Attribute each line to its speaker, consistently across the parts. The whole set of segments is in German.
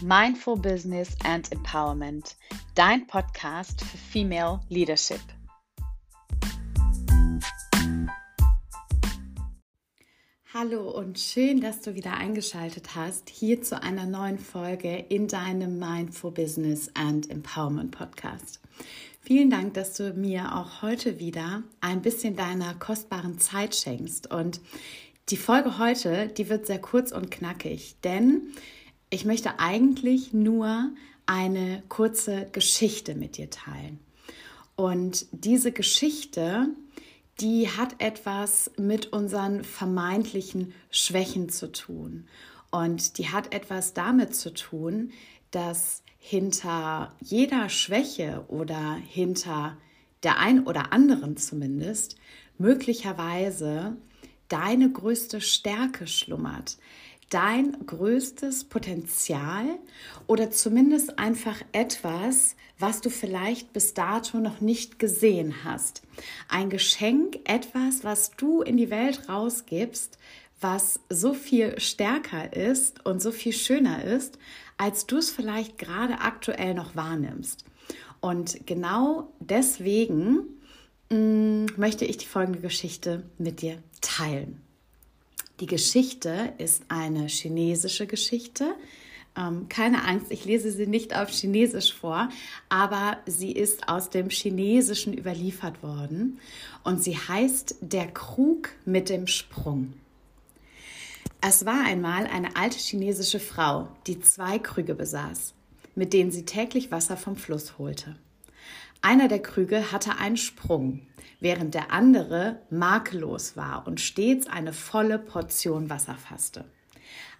Speaker 1: Mindful Business and Empowerment, dein Podcast für Female Leadership. Hallo und schön, dass du wieder eingeschaltet hast hier zu einer neuen Folge in deinem Mindful Business and Empowerment Podcast. Vielen Dank, dass du mir auch heute wieder ein bisschen deiner kostbaren Zeit schenkst und die Folge heute, die wird sehr kurz und knackig, denn ich möchte eigentlich nur eine kurze Geschichte mit dir teilen. Und diese Geschichte, die hat etwas mit unseren vermeintlichen Schwächen zu tun. Und die hat etwas damit zu tun, dass hinter jeder Schwäche oder hinter der ein oder anderen zumindest möglicherweise deine größte Stärke schlummert, dein größtes Potenzial oder zumindest einfach etwas, was du vielleicht bis dato noch nicht gesehen hast. Ein Geschenk, etwas, was du in die Welt rausgibst, was so viel stärker ist und so viel schöner ist, als du es vielleicht gerade aktuell noch wahrnimmst. Und genau deswegen mh, mm, möchte ich die folgende Geschichte mit dir teilen. Die Geschichte ist eine chinesische Geschichte. Ähm, keine Angst, ich lese sie nicht auf Chinesisch vor, aber sie ist aus dem Chinesischen überliefert worden und sie heißt Der Krug mit dem Sprung. Es war einmal eine alte chinesische Frau, die zwei Krüge besaß, mit denen sie täglich Wasser vom Fluss holte. Einer der Krüge hatte einen Sprung, während der andere makellos war und stets eine volle Portion Wasser fasste.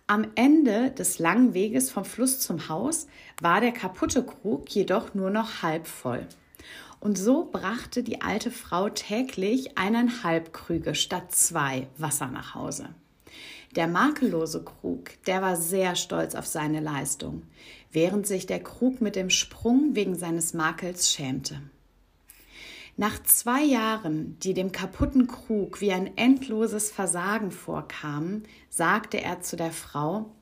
Speaker 1: Am Ende des langen Weges vom Fluss zum Haus war der kaputte Krug jedoch nur noch halb voll. Und so brachte die alte Frau täglich eineinhalb Krüge statt zwei Wasser nach Hause. Der makellose Krug, der war sehr stolz auf seine Leistung, während sich der Krug mit dem Sprung wegen seines Makels schämte. Nach zwei Jahren, die dem kaputten Krug wie ein endloses Versagen vorkamen, sagte er zu der Frau,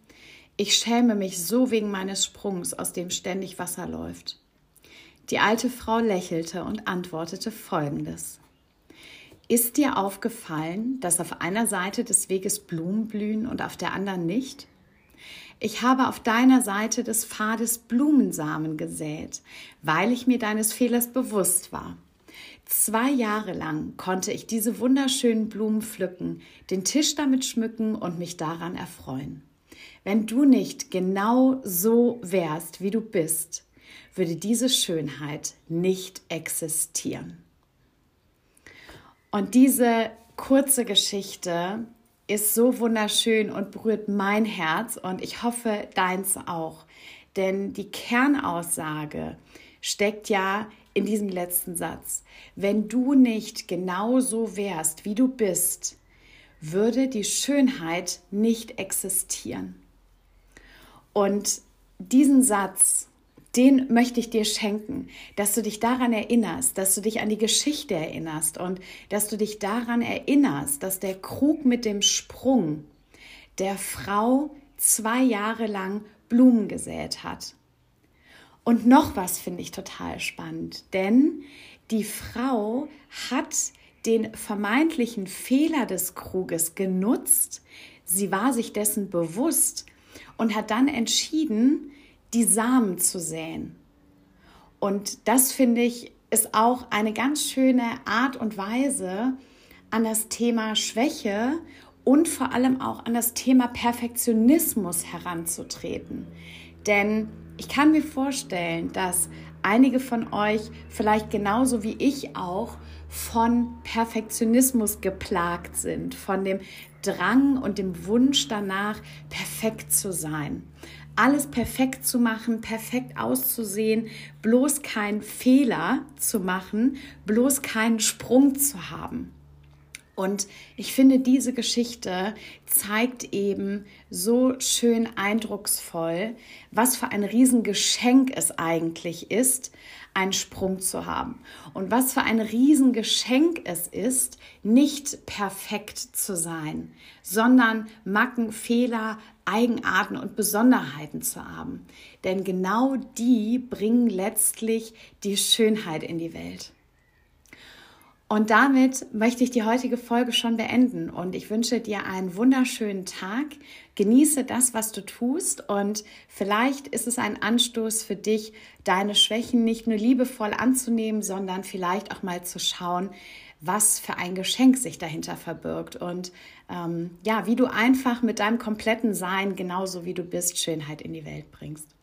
Speaker 1: ich schäme mich so wegen meines Sprungs, aus dem ständig Wasser läuft. Die alte Frau lächelte und antwortete folgendes. Ist dir aufgefallen, dass auf einer Seite des Weges Blumen blühen und auf der anderen nicht? Ich habe auf deiner Seite des Pfades Blumensamen gesät, weil ich mir deines Fehlers bewusst war. Zwei Jahre lang konnte ich diese wunderschönen Blumen pflücken, den Tisch damit schmücken und mich daran erfreuen. Wenn du nicht genau so wärst, wie du bist, würde diese Schönheit nicht existieren. Und diese kurze Geschichte ist so wunderschön und berührt mein Herz und ich hoffe deins auch. Denn die Kernaussage steckt ja in diesem letzten Satz. Wenn du nicht genau so wärst, wie du bist, würde die Schönheit nicht existieren. Und diesen Satz, den möchte ich dir schenken, dass du dich daran erinnerst, dass du dich an die Geschichte erinnerst und dass du dich daran erinnerst, dass der Krug mit dem Sprung der Frau zwei Jahre lang Blumen gesät hat. Und noch was finde ich total spannend, denn die Frau hat den vermeintlichen Fehler des Kruges genutzt. Sie war sich dessen bewusst und hat dann entschieden, die Samen zu säen. Und das finde ich ist auch eine ganz schöne Art und Weise, an das Thema Schwäche und vor allem auch an das Thema Perfektionismus heranzutreten. Denn ich kann mir vorstellen, dass einige von euch vielleicht genauso wie ich auch von Perfektionismus geplagt sind, von dem Drang und dem Wunsch danach, perfekt zu sein. Alles perfekt zu machen, perfekt auszusehen, bloß keinen Fehler zu machen, bloß keinen Sprung zu haben. Und ich finde, diese Geschichte zeigt eben so schön eindrucksvoll, was für ein Riesengeschenk es eigentlich ist, einen Sprung zu haben. Und was für ein Riesengeschenk es ist, nicht perfekt zu sein, sondern Macken, Fehler, Eigenarten und Besonderheiten zu haben. Denn genau die bringen letztlich die Schönheit in die Welt. Und damit möchte ich die heutige Folge schon beenden und ich wünsche dir einen wunderschönen Tag. Genieße das, was du tust und vielleicht ist es ein Anstoß für dich, deine Schwächen nicht nur liebevoll anzunehmen, sondern vielleicht auch mal zu schauen, was für ein Geschenk sich dahinter verbirgt und ähm, ja, wie du einfach mit deinem kompletten Sein, genauso wie du bist, Schönheit in die Welt bringst.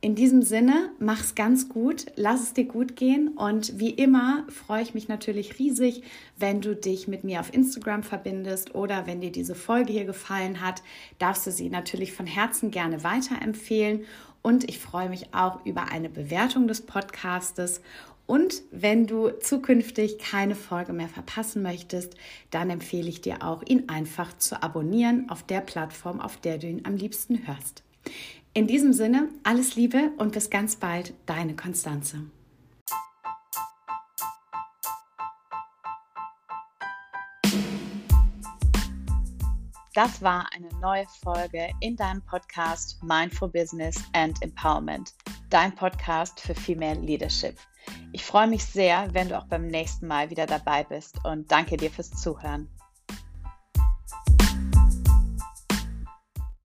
Speaker 1: In diesem Sinne, mach's ganz gut, lass es dir gut gehen und wie immer freue ich mich natürlich riesig, wenn du dich mit mir auf Instagram verbindest oder wenn dir diese Folge hier gefallen hat, darfst du sie natürlich von Herzen gerne weiterempfehlen und ich freue mich auch über eine Bewertung des Podcastes und wenn du zukünftig keine Folge mehr verpassen möchtest, dann empfehle ich dir auch, ihn einfach zu abonnieren auf der Plattform, auf der du ihn am liebsten hörst. In diesem Sinne, alles Liebe und bis ganz bald, deine Konstanze. Das war eine neue Folge in deinem Podcast Mindful Business and Empowerment, dein Podcast für Female Leadership. Ich freue mich sehr, wenn du auch beim nächsten Mal wieder dabei bist und danke dir fürs Zuhören.